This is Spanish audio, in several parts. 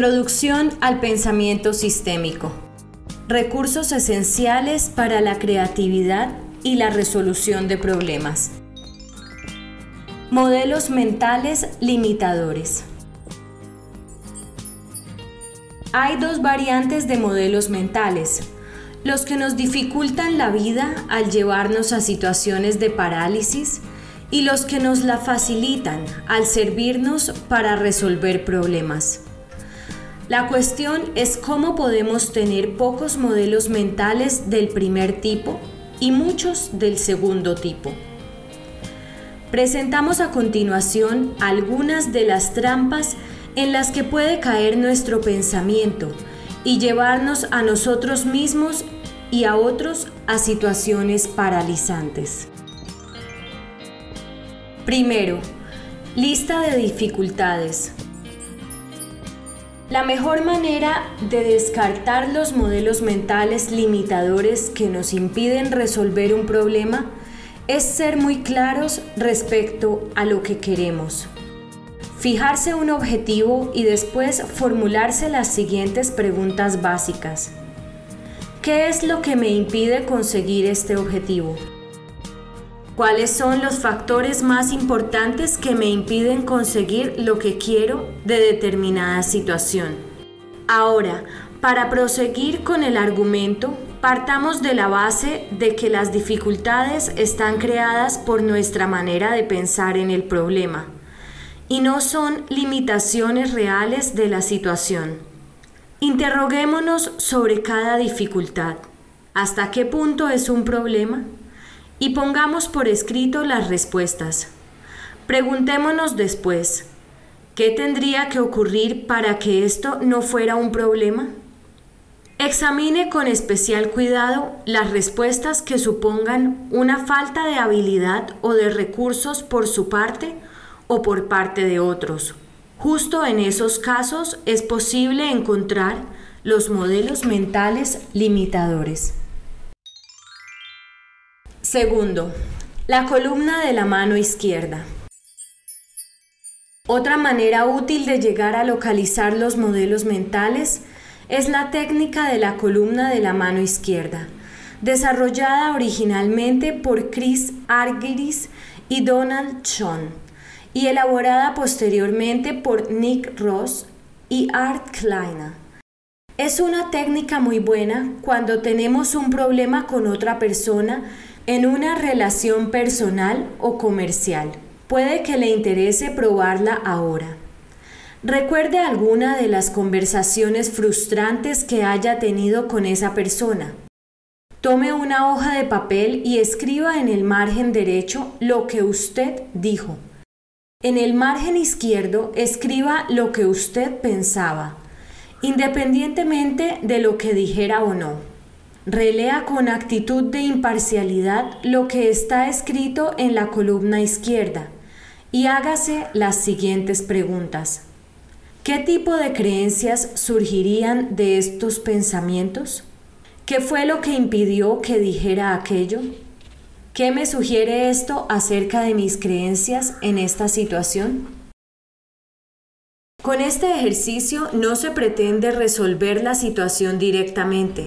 Introducción al pensamiento sistémico. Recursos esenciales para la creatividad y la resolución de problemas. Modelos mentales limitadores. Hay dos variantes de modelos mentales, los que nos dificultan la vida al llevarnos a situaciones de parálisis y los que nos la facilitan al servirnos para resolver problemas. La cuestión es cómo podemos tener pocos modelos mentales del primer tipo y muchos del segundo tipo. Presentamos a continuación algunas de las trampas en las que puede caer nuestro pensamiento y llevarnos a nosotros mismos y a otros a situaciones paralizantes. Primero, lista de dificultades. La mejor manera de descartar los modelos mentales limitadores que nos impiden resolver un problema es ser muy claros respecto a lo que queremos. Fijarse un objetivo y después formularse las siguientes preguntas básicas. ¿Qué es lo que me impide conseguir este objetivo? ¿Cuáles son los factores más importantes que me impiden conseguir lo que quiero de determinada situación? Ahora, para proseguir con el argumento, partamos de la base de que las dificultades están creadas por nuestra manera de pensar en el problema y no son limitaciones reales de la situación. Interroguémonos sobre cada dificultad. ¿Hasta qué punto es un problema? Y pongamos por escrito las respuestas. Preguntémonos después, ¿qué tendría que ocurrir para que esto no fuera un problema? Examine con especial cuidado las respuestas que supongan una falta de habilidad o de recursos por su parte o por parte de otros. Justo en esos casos es posible encontrar los modelos mentales limitadores. Segundo, la columna de la mano izquierda. Otra manera útil de llegar a localizar los modelos mentales es la técnica de la columna de la mano izquierda, desarrollada originalmente por Chris Argyris y Donald Schoen y elaborada posteriormente por Nick Ross y Art Kleiner. Es una técnica muy buena cuando tenemos un problema con otra persona en una relación personal o comercial. Puede que le interese probarla ahora. Recuerde alguna de las conversaciones frustrantes que haya tenido con esa persona. Tome una hoja de papel y escriba en el margen derecho lo que usted dijo. En el margen izquierdo escriba lo que usted pensaba, independientemente de lo que dijera o no. Relea con actitud de imparcialidad lo que está escrito en la columna izquierda y hágase las siguientes preguntas. ¿Qué tipo de creencias surgirían de estos pensamientos? ¿Qué fue lo que impidió que dijera aquello? ¿Qué me sugiere esto acerca de mis creencias en esta situación? Con este ejercicio no se pretende resolver la situación directamente,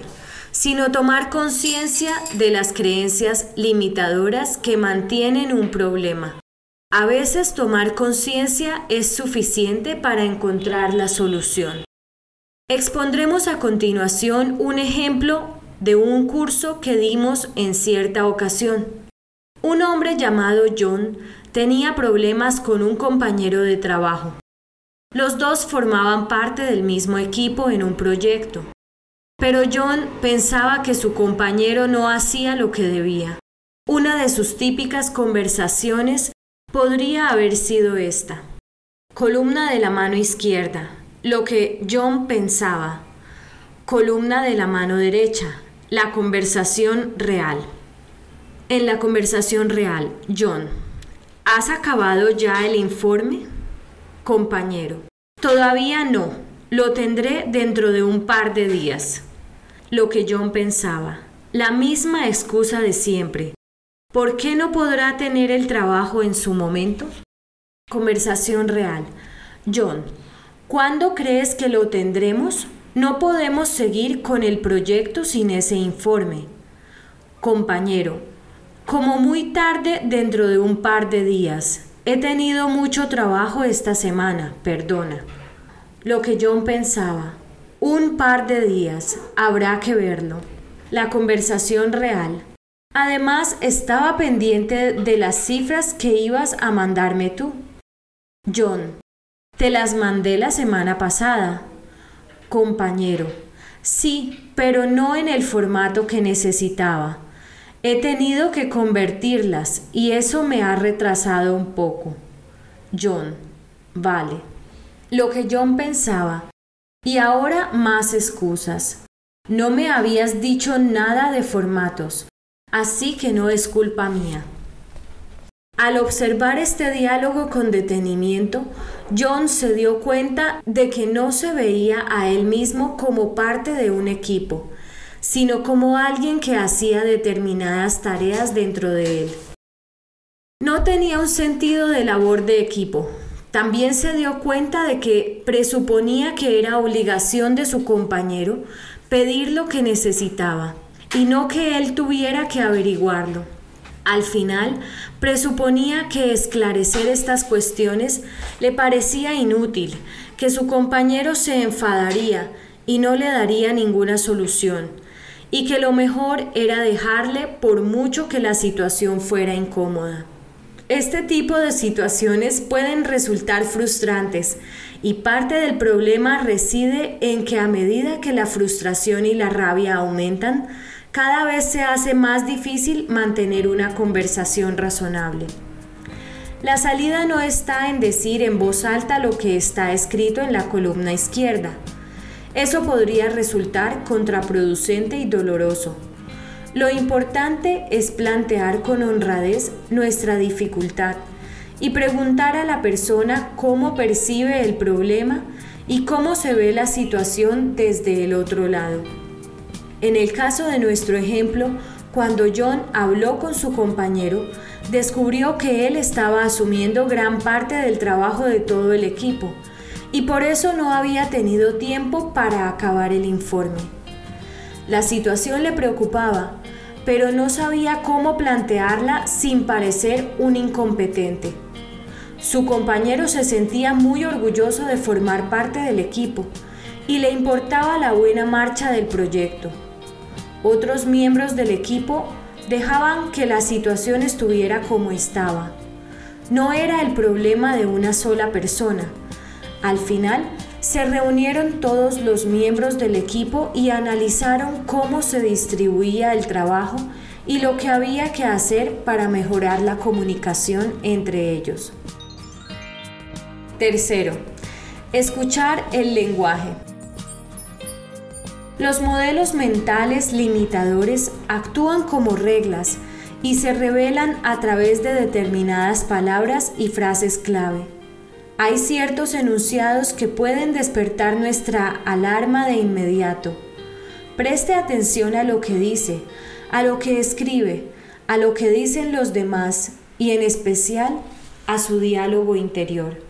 sino tomar conciencia de las creencias limitadoras que mantienen un problema. A veces tomar conciencia es suficiente para encontrar la solución. Expondremos a continuación un ejemplo de un curso que dimos en cierta ocasión. Un hombre llamado John tenía problemas con un compañero de trabajo. Los dos formaban parte del mismo equipo en un proyecto. Pero John pensaba que su compañero no hacía lo que debía. Una de sus típicas conversaciones podría haber sido esta. Columna de la mano izquierda. Lo que John pensaba. Columna de la mano derecha. La conversación real. En la conversación real, John. ¿Has acabado ya el informe? Compañero. Todavía no. Lo tendré dentro de un par de días. Lo que John pensaba. La misma excusa de siempre. ¿Por qué no podrá tener el trabajo en su momento? Conversación real. John, ¿Cuándo crees que lo tendremos? No podemos seguir con el proyecto sin ese informe. Compañero, como muy tarde dentro de un par de días. He tenido mucho trabajo esta semana, perdona. Lo que John pensaba. Un par de días, habrá que verlo. La conversación real. Además, estaba pendiente de las cifras que ibas a mandarme tú. John, te las mandé la semana pasada. Compañero, sí, pero no en el formato que necesitaba. He tenido que convertirlas y eso me ha retrasado un poco. John, vale. Lo que John pensaba. Y ahora más excusas. No me habías dicho nada de formatos así que no es culpa mía. Al observar este diálogo con detenimiento, John se dio cuenta de que no se veía a él mismo como parte de un equipo, sino como alguien que hacía determinadas tareas dentro de él. No tenía un sentido de labor de equipo. También se dio cuenta de que presuponía que era obligación de su compañero pedir lo que necesitaba y no que él tuviera que averiguarlo. Al final, presuponía que esclarecer estas cuestiones le parecía inútil, que su compañero se enfadaría y no le daría ninguna solución, y que lo mejor era dejarle por mucho que la situación fuera incómoda. Este tipo de situaciones pueden resultar frustrantes y parte del problema reside en que a medida que la frustración y la rabia aumentan, cada vez se hace más difícil mantener una conversación razonable. La salida no está en decir en voz alta lo que está escrito en la columna izquierda. Eso podría resultar contraproducente y doloroso. Lo importante es plantear con honradez nuestra dificultad y preguntar a la persona cómo percibe el problema y cómo se ve la situación desde el otro lado. En el caso de nuestro ejemplo, cuando John habló con su compañero, descubrió que él estaba asumiendo gran parte del trabajo de todo el equipo y por eso no había tenido tiempo para acabar el informe. La situación le preocupaba, pero no sabía cómo plantearla sin parecer un incompetente. Su compañero se sentía muy orgulloso de formar parte del equipo y le importaba la buena marcha del proyecto. Otros miembros del equipo dejaban que la situación estuviera como estaba. No era el problema de una sola persona. Al final, se reunieron todos los miembros del equipo y analizaron cómo se distribuía el trabajo y lo que había que hacer para mejorar la comunicación entre ellos. Tercero, escuchar el lenguaje. Los modelos mentales limitadores actúan como reglas y se revelan a través de determinadas palabras y frases clave. Hay ciertos enunciados que pueden despertar nuestra alarma de inmediato. Preste atención a lo que dice, a lo que escribe, a lo que dicen los demás y en especial a su diálogo interior.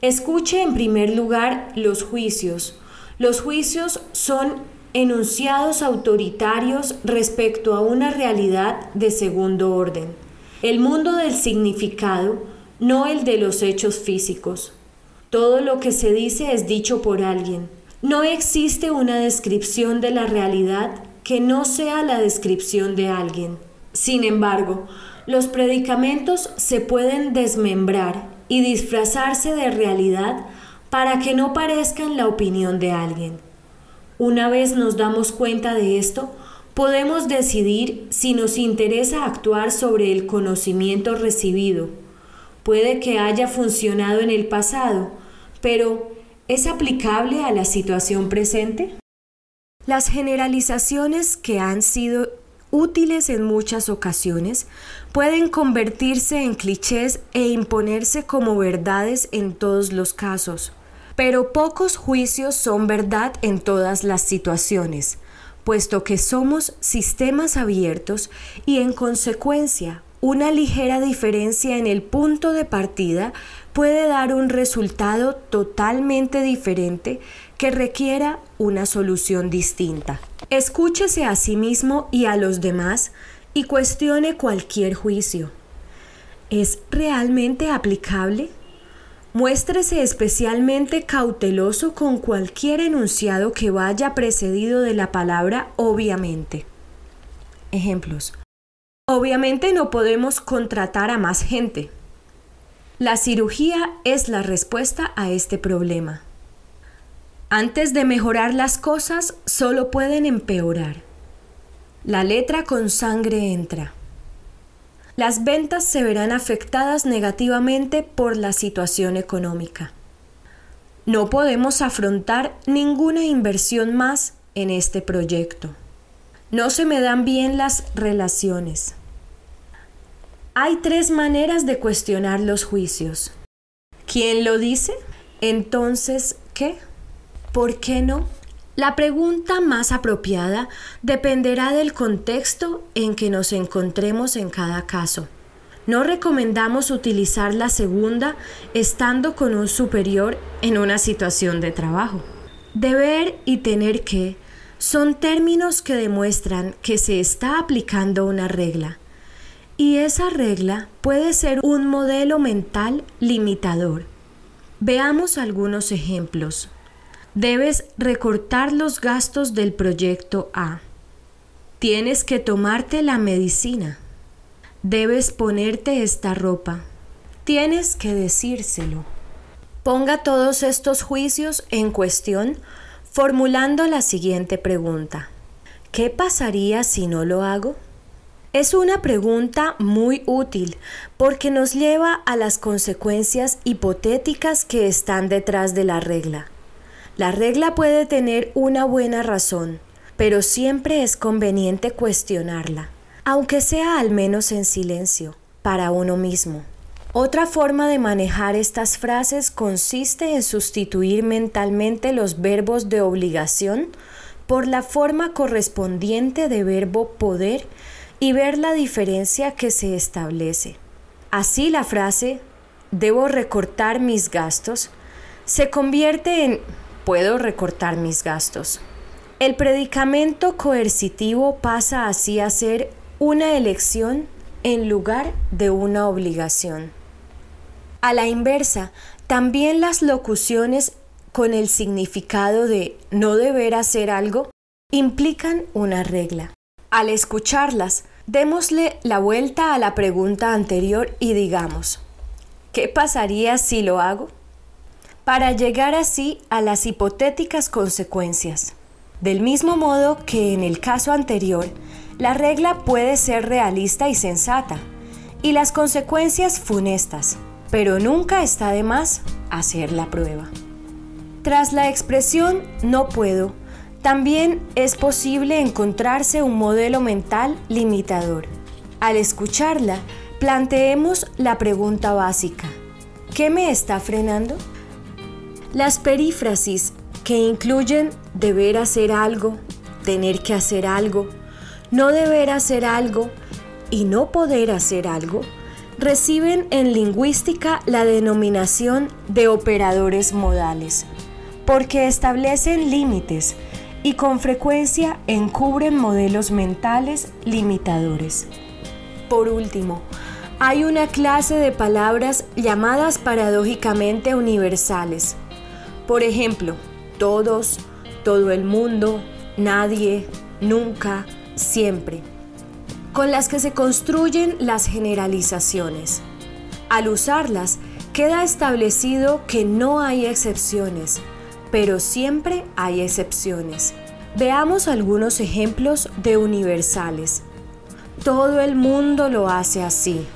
Escuche en primer lugar los juicios. Los juicios son enunciados autoritarios respecto a una realidad de segundo orden, el mundo del significado, no el de los hechos físicos. Todo lo que se dice es dicho por alguien. No existe una descripción de la realidad que no sea la descripción de alguien. Sin embargo, los predicamentos se pueden desmembrar y disfrazarse de realidad para que no parezcan la opinión de alguien. Una vez nos damos cuenta de esto, podemos decidir si nos interesa actuar sobre el conocimiento recibido. Puede que haya funcionado en el pasado, pero ¿es aplicable a la situación presente? Las generalizaciones que han sido útiles en muchas ocasiones pueden convertirse en clichés e imponerse como verdades en todos los casos. Pero pocos juicios son verdad en todas las situaciones, puesto que somos sistemas abiertos y en consecuencia una ligera diferencia en el punto de partida puede dar un resultado totalmente diferente que requiera una solución distinta. Escúchese a sí mismo y a los demás y cuestione cualquier juicio. ¿Es realmente aplicable? Muéstrese especialmente cauteloso con cualquier enunciado que vaya precedido de la palabra obviamente. Ejemplos. Obviamente no podemos contratar a más gente. La cirugía es la respuesta a este problema. Antes de mejorar las cosas, solo pueden empeorar. La letra con sangre entra. Las ventas se verán afectadas negativamente por la situación económica. No podemos afrontar ninguna inversión más en este proyecto. No se me dan bien las relaciones. Hay tres maneras de cuestionar los juicios. ¿Quién lo dice? Entonces, ¿qué? ¿Por qué no? La pregunta más apropiada dependerá del contexto en que nos encontremos en cada caso. No recomendamos utilizar la segunda estando con un superior en una situación de trabajo. Deber y tener que son términos que demuestran que se está aplicando una regla y esa regla puede ser un modelo mental limitador. Veamos algunos ejemplos. Debes recortar los gastos del proyecto A. Tienes que tomarte la medicina. Debes ponerte esta ropa. Tienes que decírselo. Ponga todos estos juicios en cuestión formulando la siguiente pregunta. ¿Qué pasaría si no lo hago? Es una pregunta muy útil porque nos lleva a las consecuencias hipotéticas que están detrás de la regla. La regla puede tener una buena razón, pero siempre es conveniente cuestionarla, aunque sea al menos en silencio, para uno mismo. Otra forma de manejar estas frases consiste en sustituir mentalmente los verbos de obligación por la forma correspondiente de verbo poder y ver la diferencia que se establece. Así la frase debo recortar mis gastos se convierte en puedo recortar mis gastos. El predicamento coercitivo pasa así a ser una elección en lugar de una obligación. A la inversa, también las locuciones con el significado de no deber hacer algo implican una regla. Al escucharlas, Démosle la vuelta a la pregunta anterior y digamos, ¿qué pasaría si lo hago? Para llegar así a las hipotéticas consecuencias. Del mismo modo que en el caso anterior, la regla puede ser realista y sensata, y las consecuencias funestas, pero nunca está de más hacer la prueba. Tras la expresión no puedo, también es posible encontrarse un modelo mental limitador. Al escucharla, planteemos la pregunta básica. ¿Qué me está frenando? Las perífrasis que incluyen deber hacer algo, tener que hacer algo, no deber hacer algo y no poder hacer algo, reciben en lingüística la denominación de operadores modales, porque establecen límites y con frecuencia encubren modelos mentales limitadores. Por último, hay una clase de palabras llamadas paradójicamente universales. Por ejemplo, todos, todo el mundo, nadie, nunca, siempre, con las que se construyen las generalizaciones. Al usarlas, queda establecido que no hay excepciones, pero siempre hay excepciones. Veamos algunos ejemplos de universales. Todo el mundo lo hace así.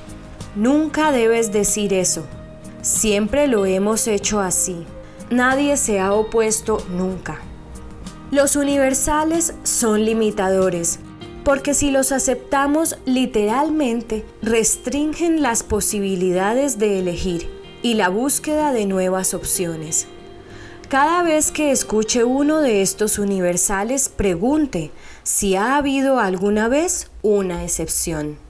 Nunca debes decir eso. Siempre lo hemos hecho así. Nadie se ha opuesto nunca. Los universales son limitadores, porque si los aceptamos literalmente, restringen las posibilidades de elegir y la búsqueda de nuevas opciones. Cada vez que escuche uno de estos universales, pregunte si ha habido alguna vez una excepción.